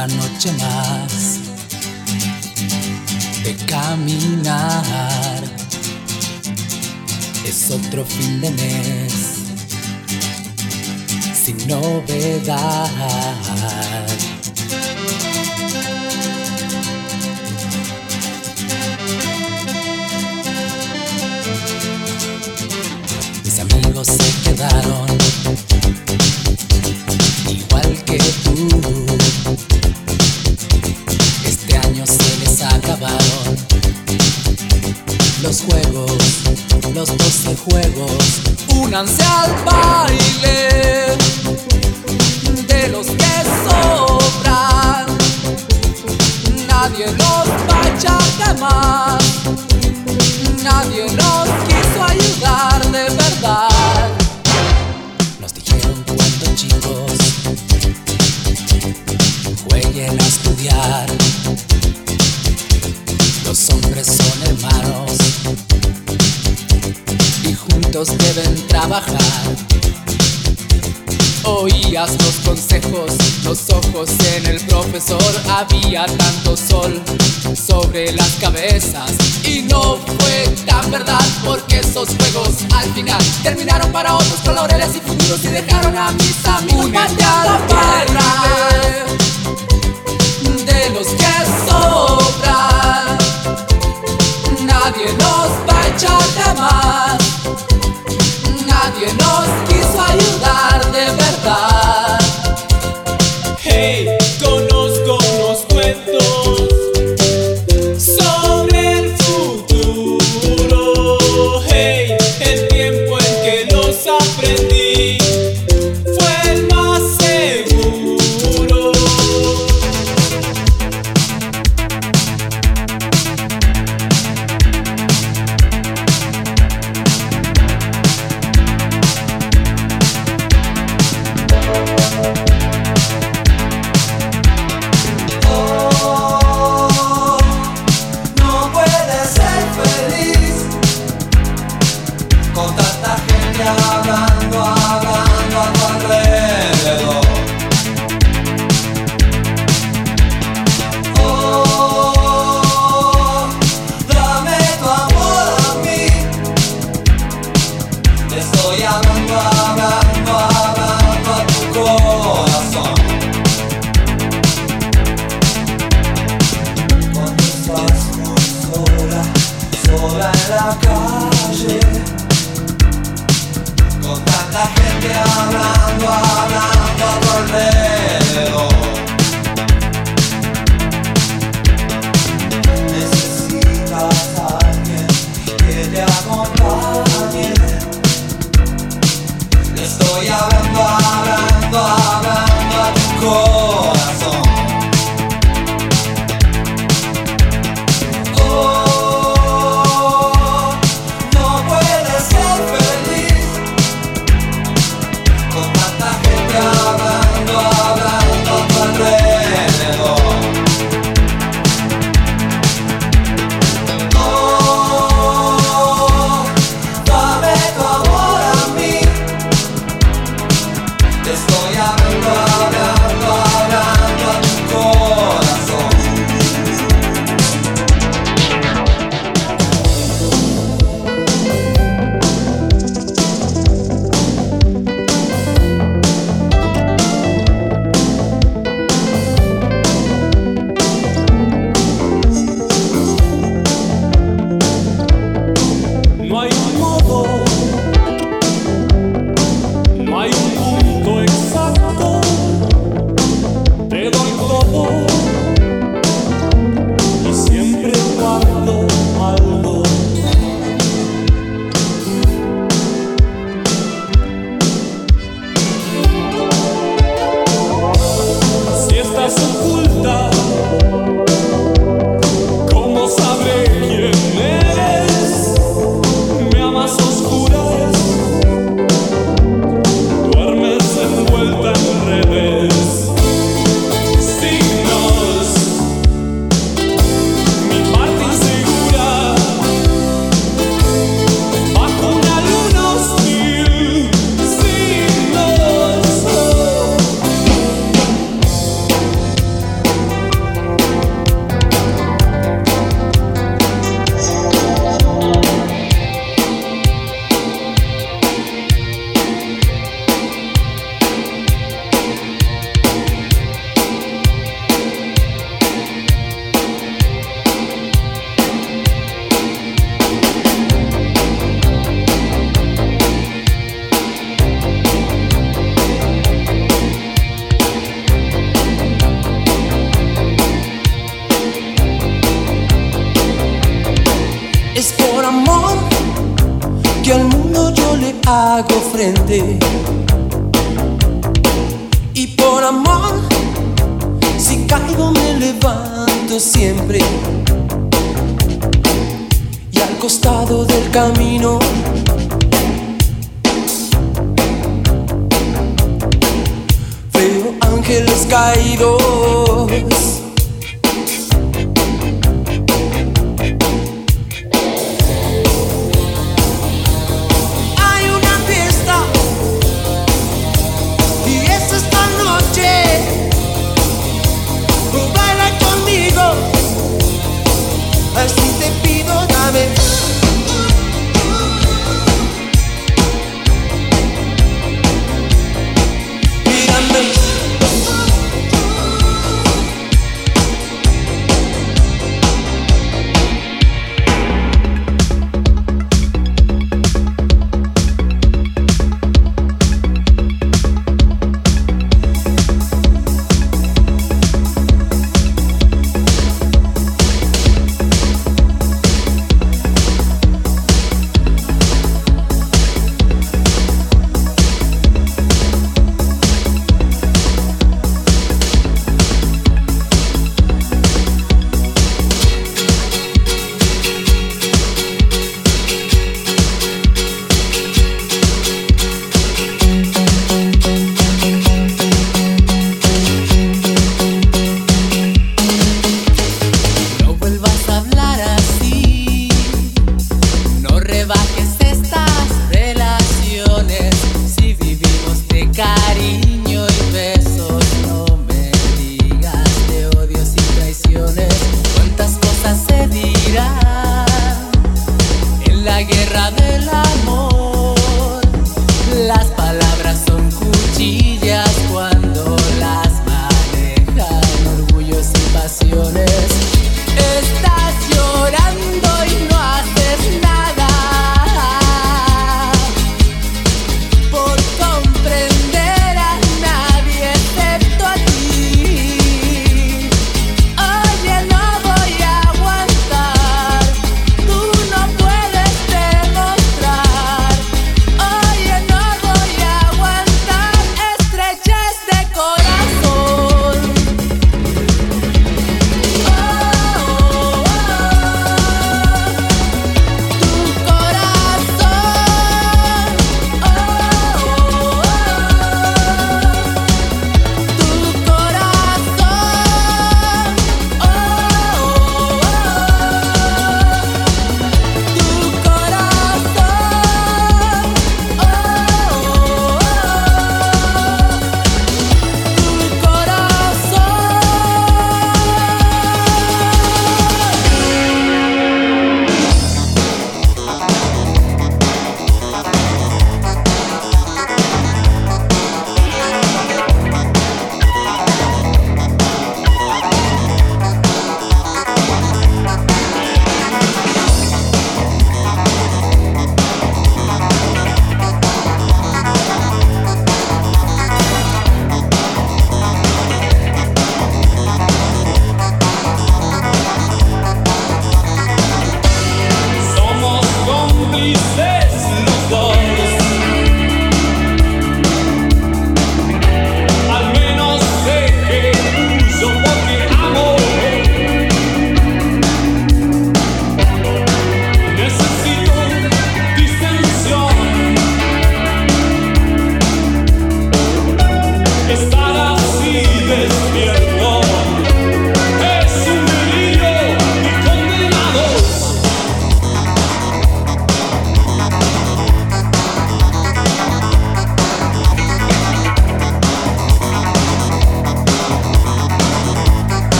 Otra noche más de caminar. Es otro fin de mes sin novedad. Mis amigos se quedaron igual que juegos. Únanse al baile de los que sobran. Nadie los va a echar. Nadie los quiso ayudar y juntos deben trabajar. Oías los consejos, los ojos en el profesor. Había tanto sol sobre las cabezas y no fue tan verdad porque esos juegos al final terminaron para otros con laureles y futuros y dejaron a mis amigos Únete a la barra de los que sobran. Nadie nos va a echar de más. Nadie nos quiso ayudar de verdad. Hey, gente hablando, hablando a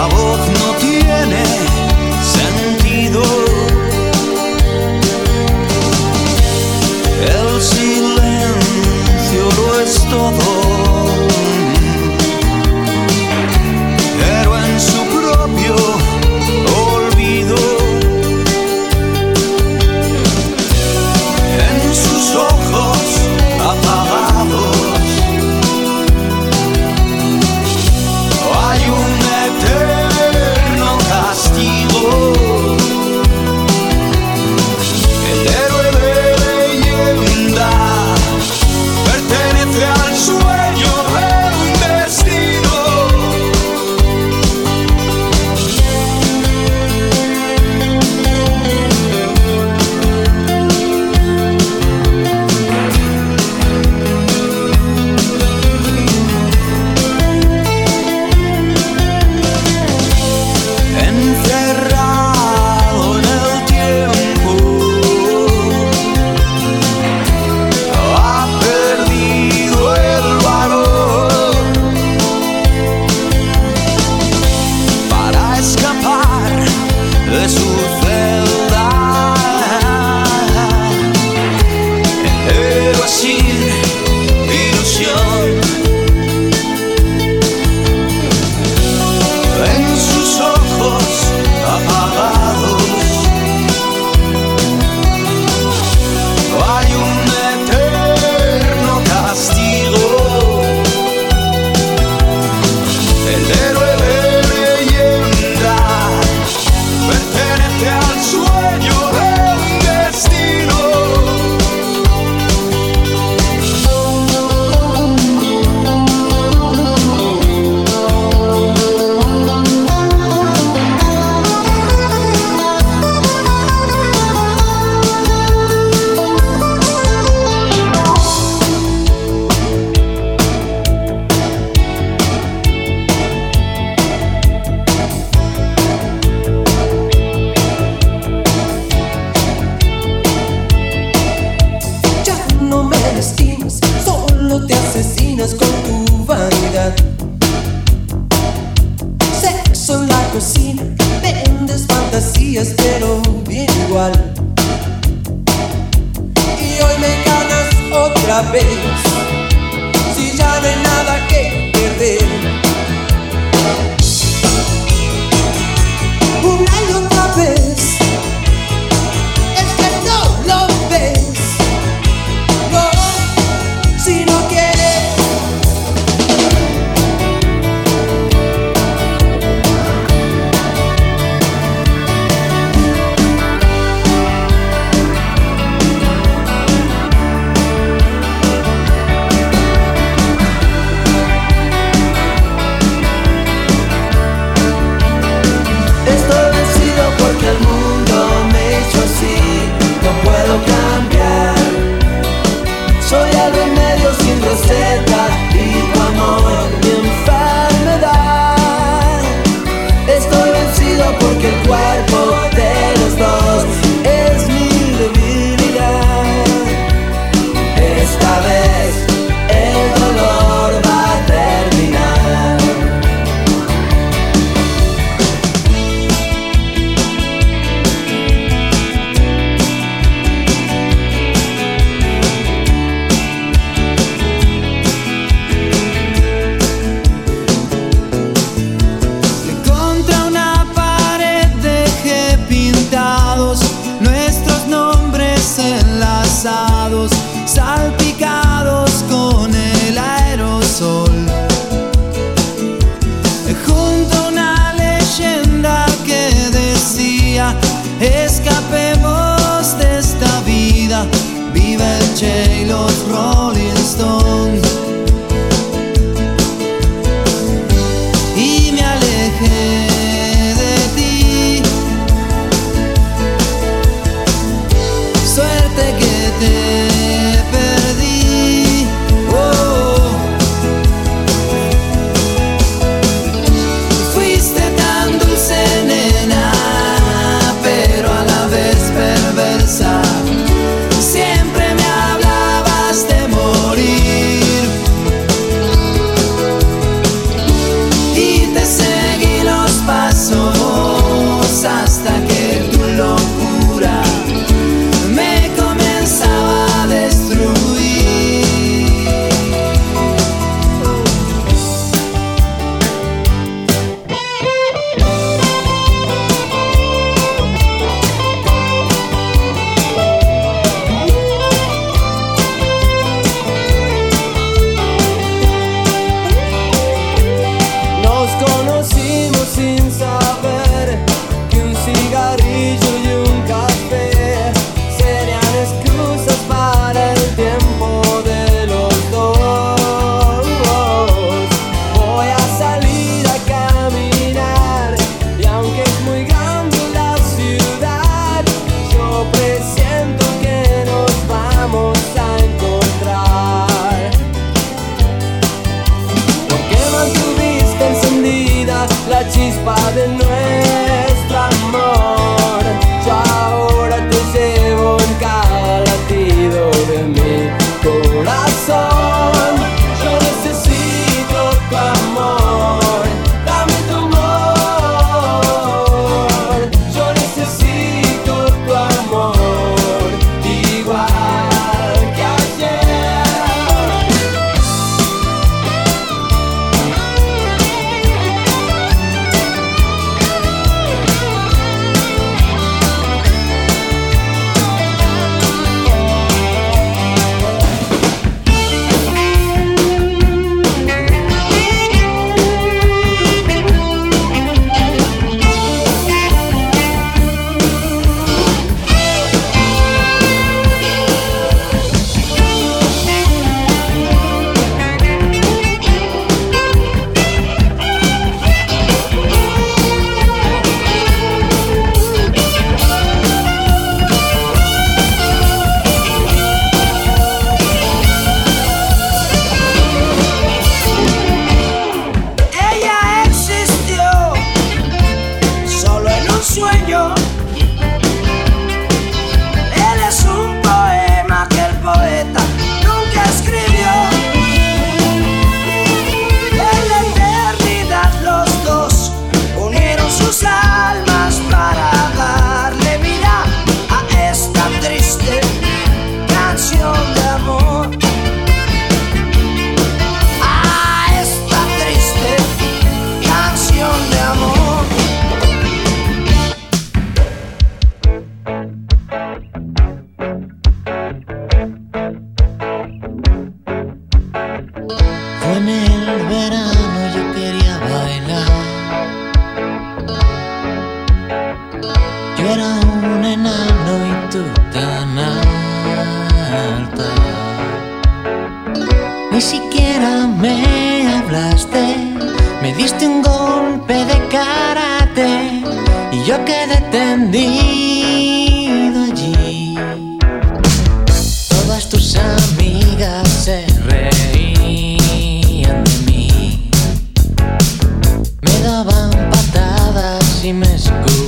I no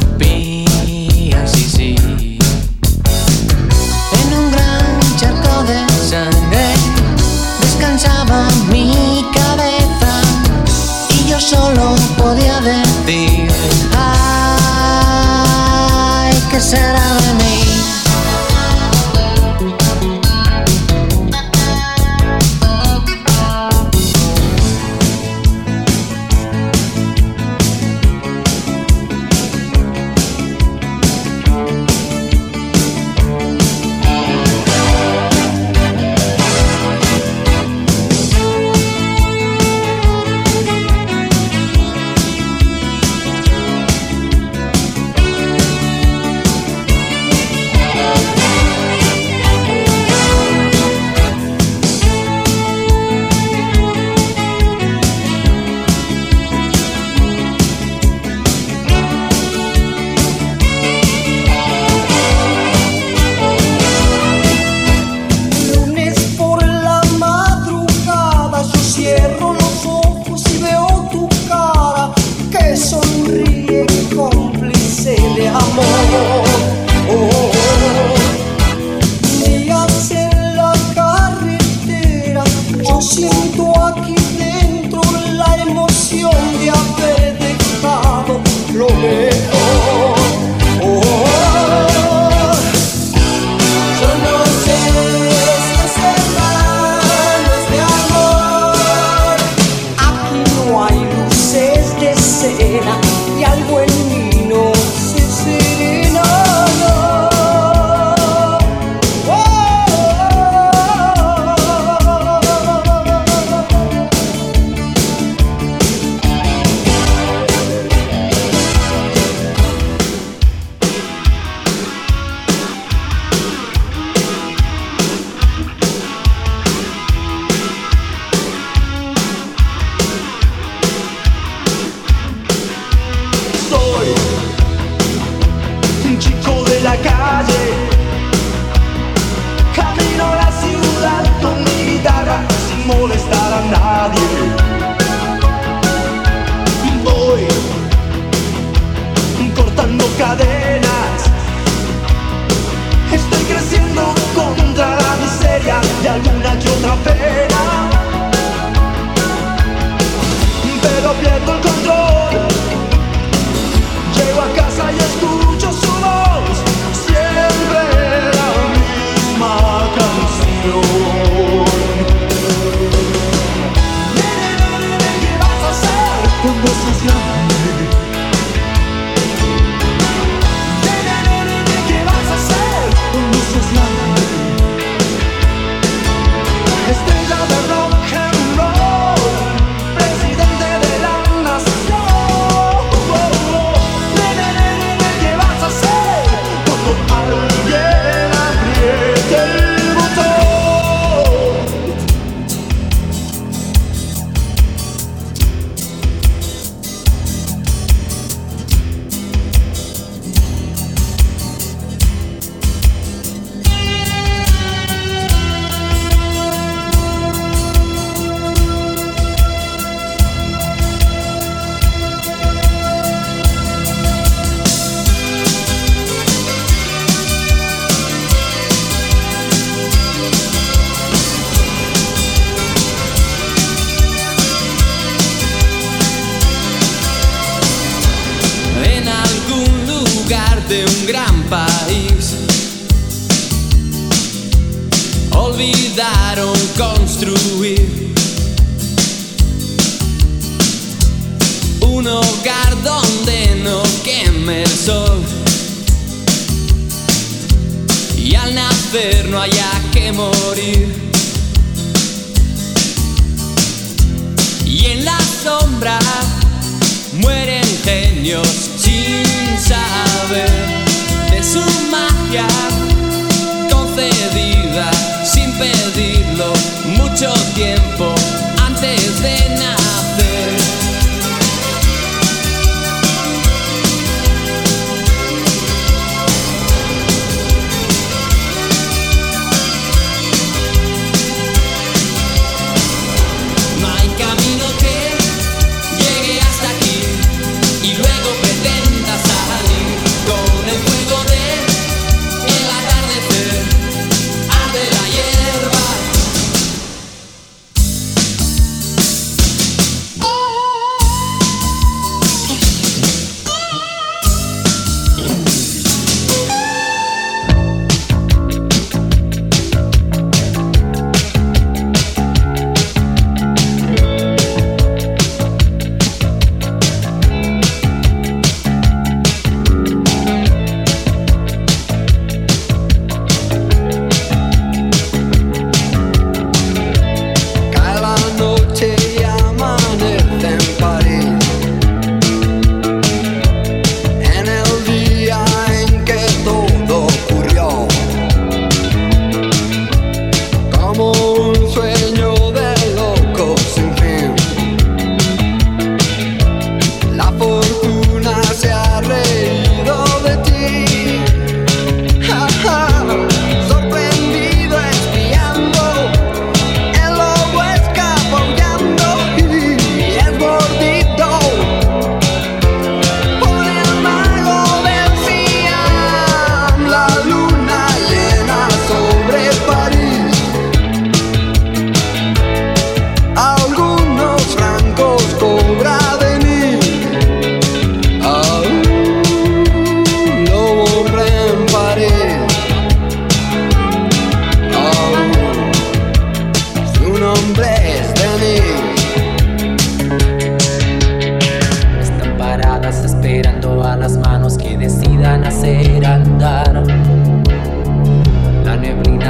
supían, sí, sí. En un gran charco de sangre descansaba mi cabeza y yo solo podía decir, ay, que será de mí. cena y al buen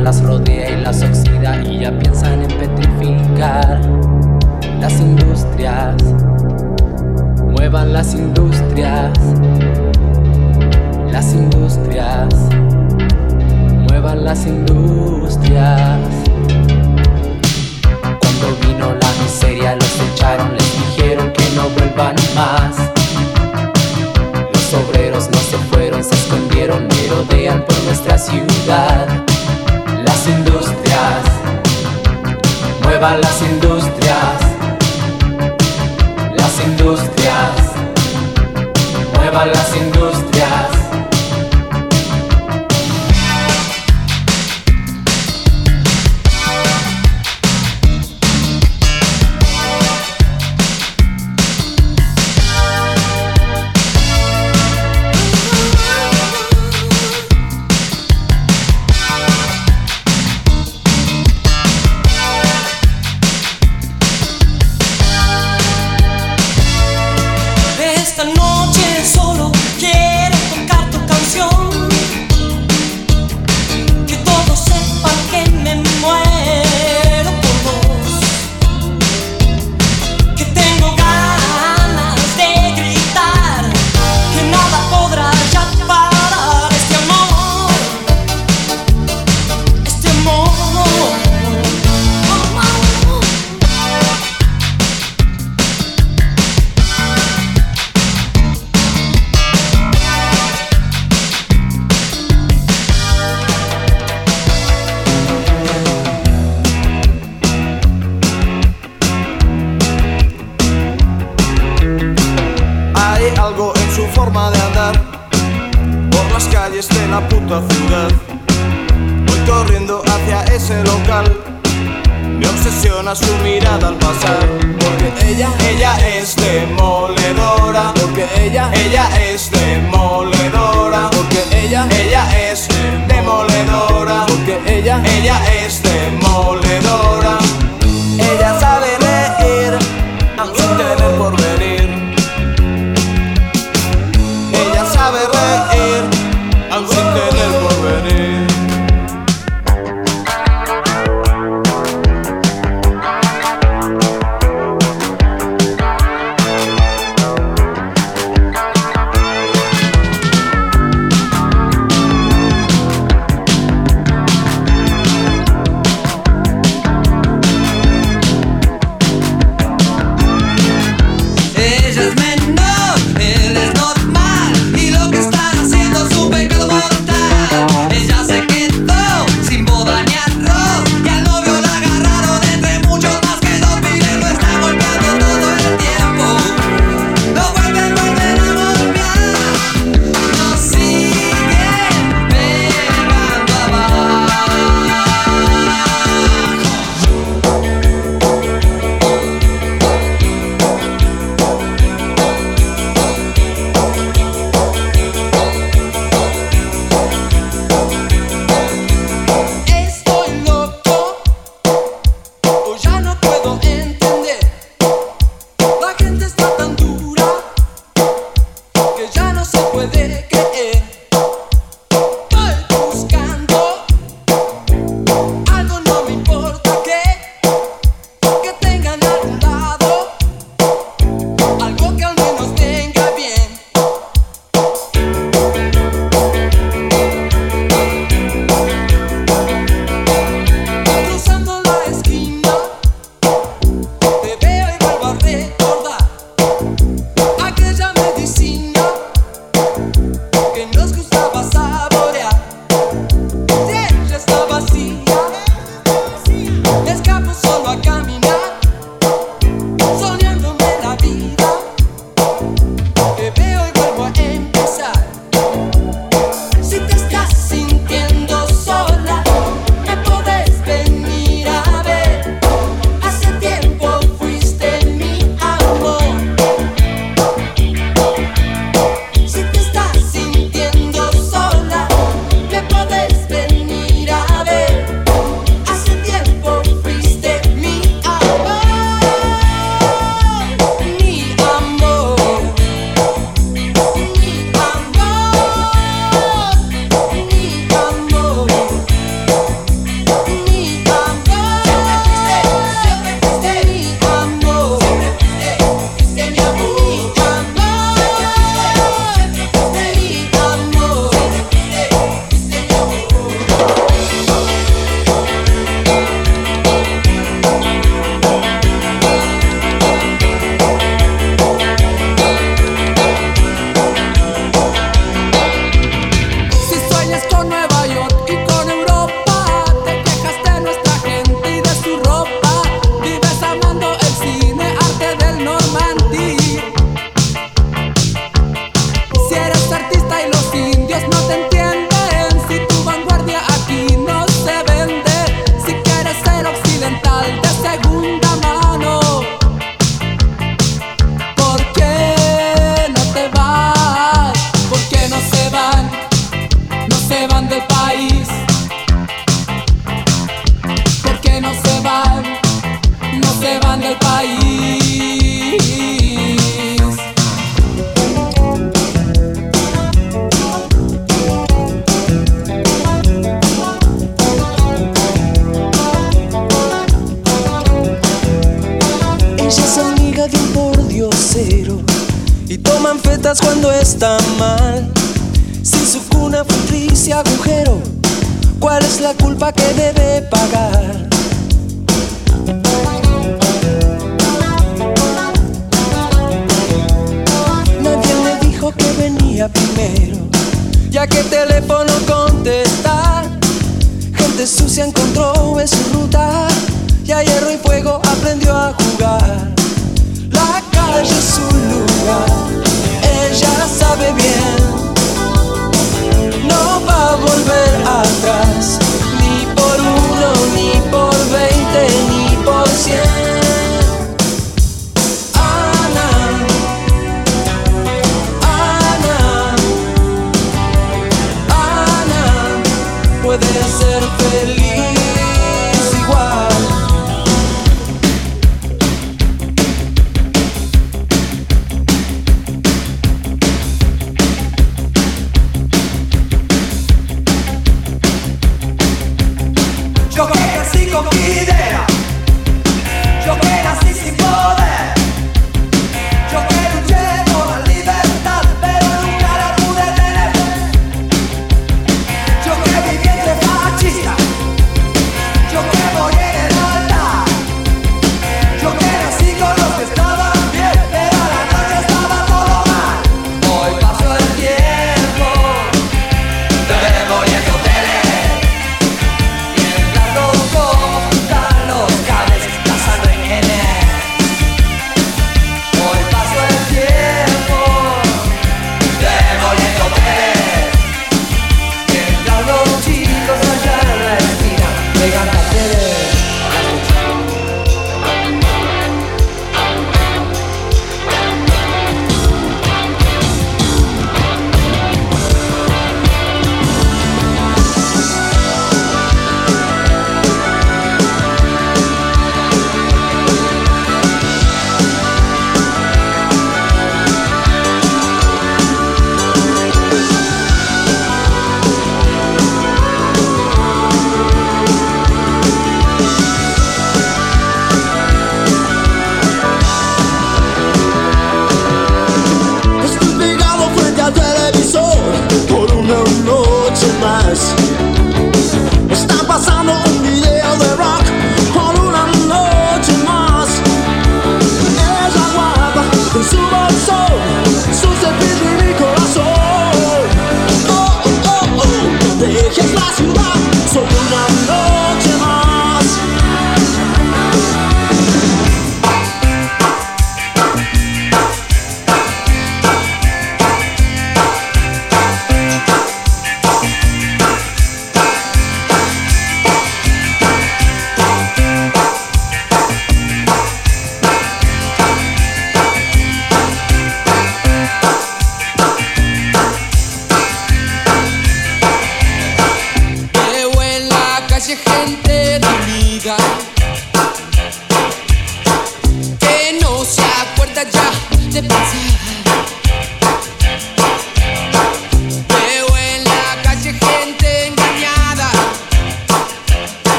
las rodea y las oxida y ya piensan en petrificar las industrias. Muevan las industrias, las industrias, muevan las industrias. Cuando vino la miseria los echaron, les dijeron que no vuelvan más. Los obreros no se fueron, se escondieron, merodean por nuestra ciudad. Industrias, muevan las industrias. Las industrias, muevan las industrias.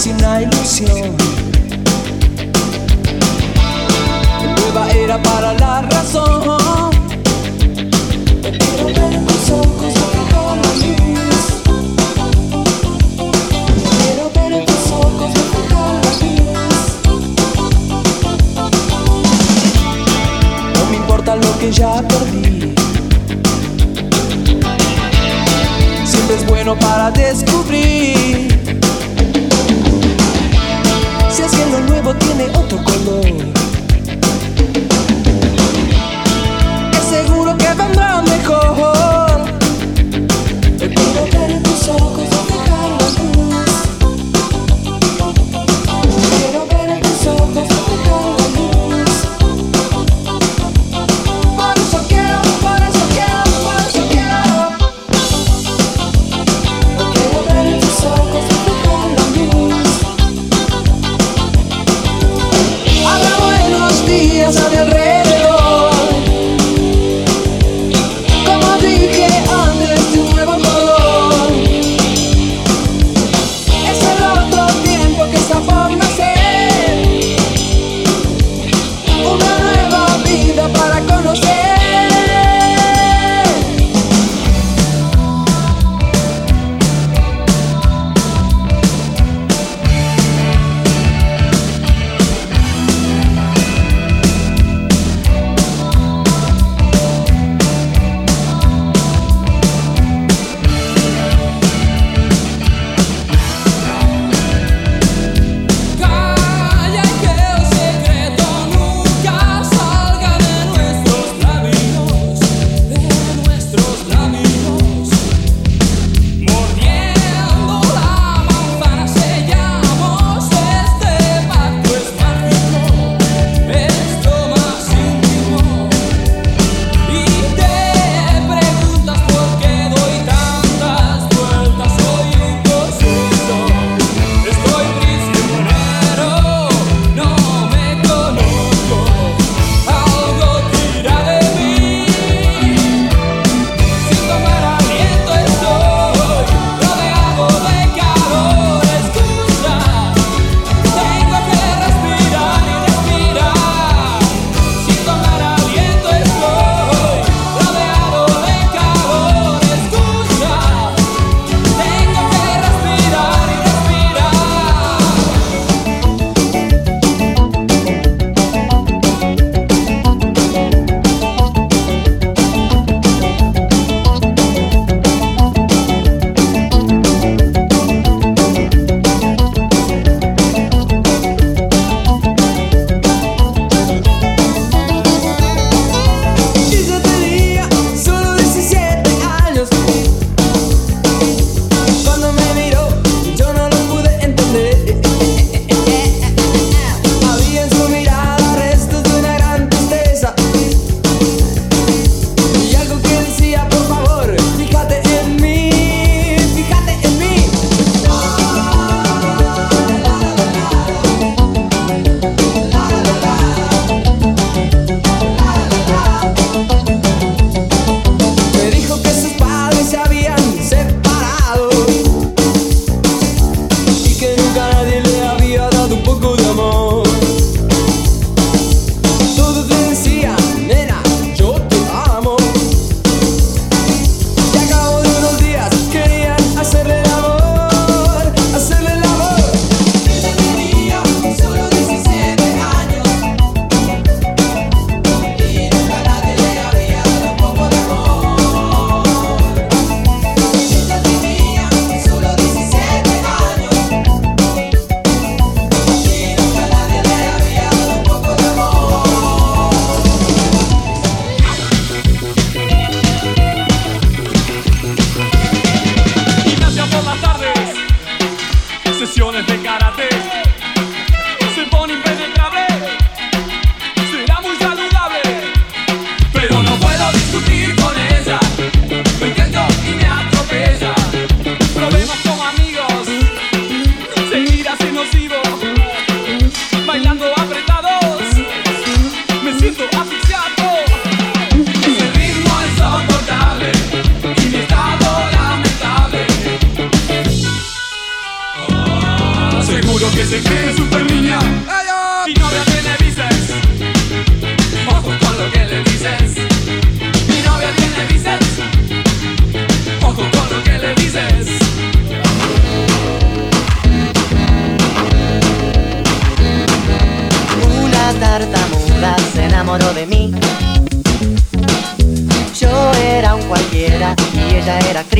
es una ilusión. Nueva era para la razón. Te quiero ver en ojos solo con la luz. Quiero ver en tus ojos solo con la luz. No me importa lo que ya perdí. Siempre es bueno para descubrir.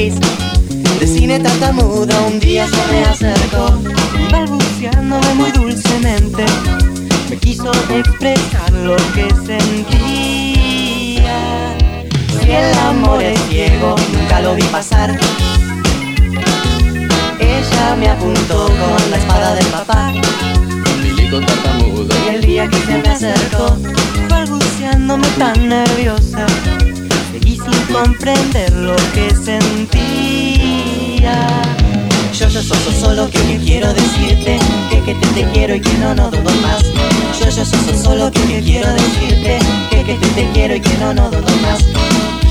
Actriz. de cine tartamudo un día se me acercó y balbuceándome muy dulcemente me quiso expresar lo que sentía. Si el amor es ciego, nunca lo vi pasar. Ella me apuntó con la espada del papá. Milico tartamudo. Y el día que se me acercó, balbuceándome tan nerviosa, comprender lo que sentía. Yo, yo, so, so, solo que, que quiero decirte que, que te, te quiero y que no, no dudo más. Yo, yo, so, so, solo que, que quiero decirte que, que te, te quiero y que no, no dudo más.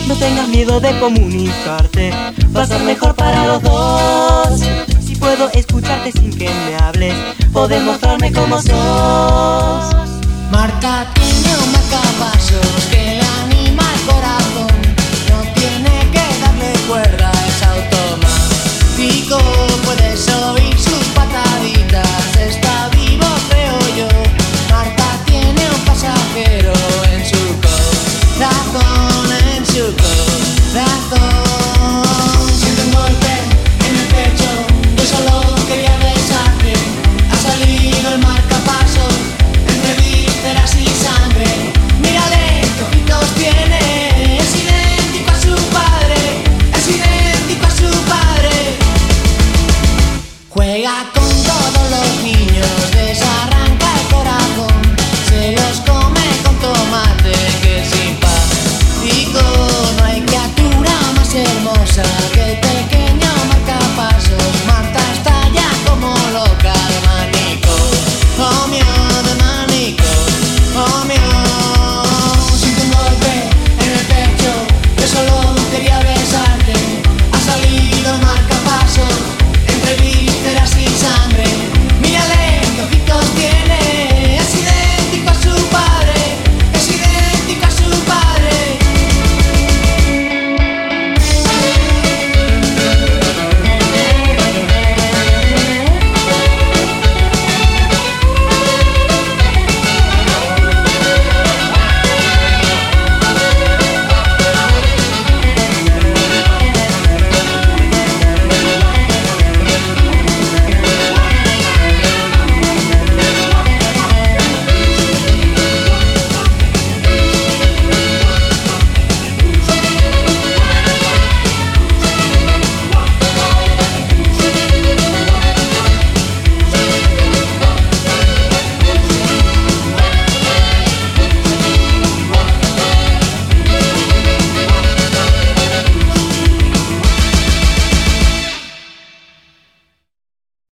No tengas miedo de comunicarte, va a ser mejor para los dos. Si puedo escucharte sin que me hables, podés mostrarme cómo sos. Marta tiene un marcapasos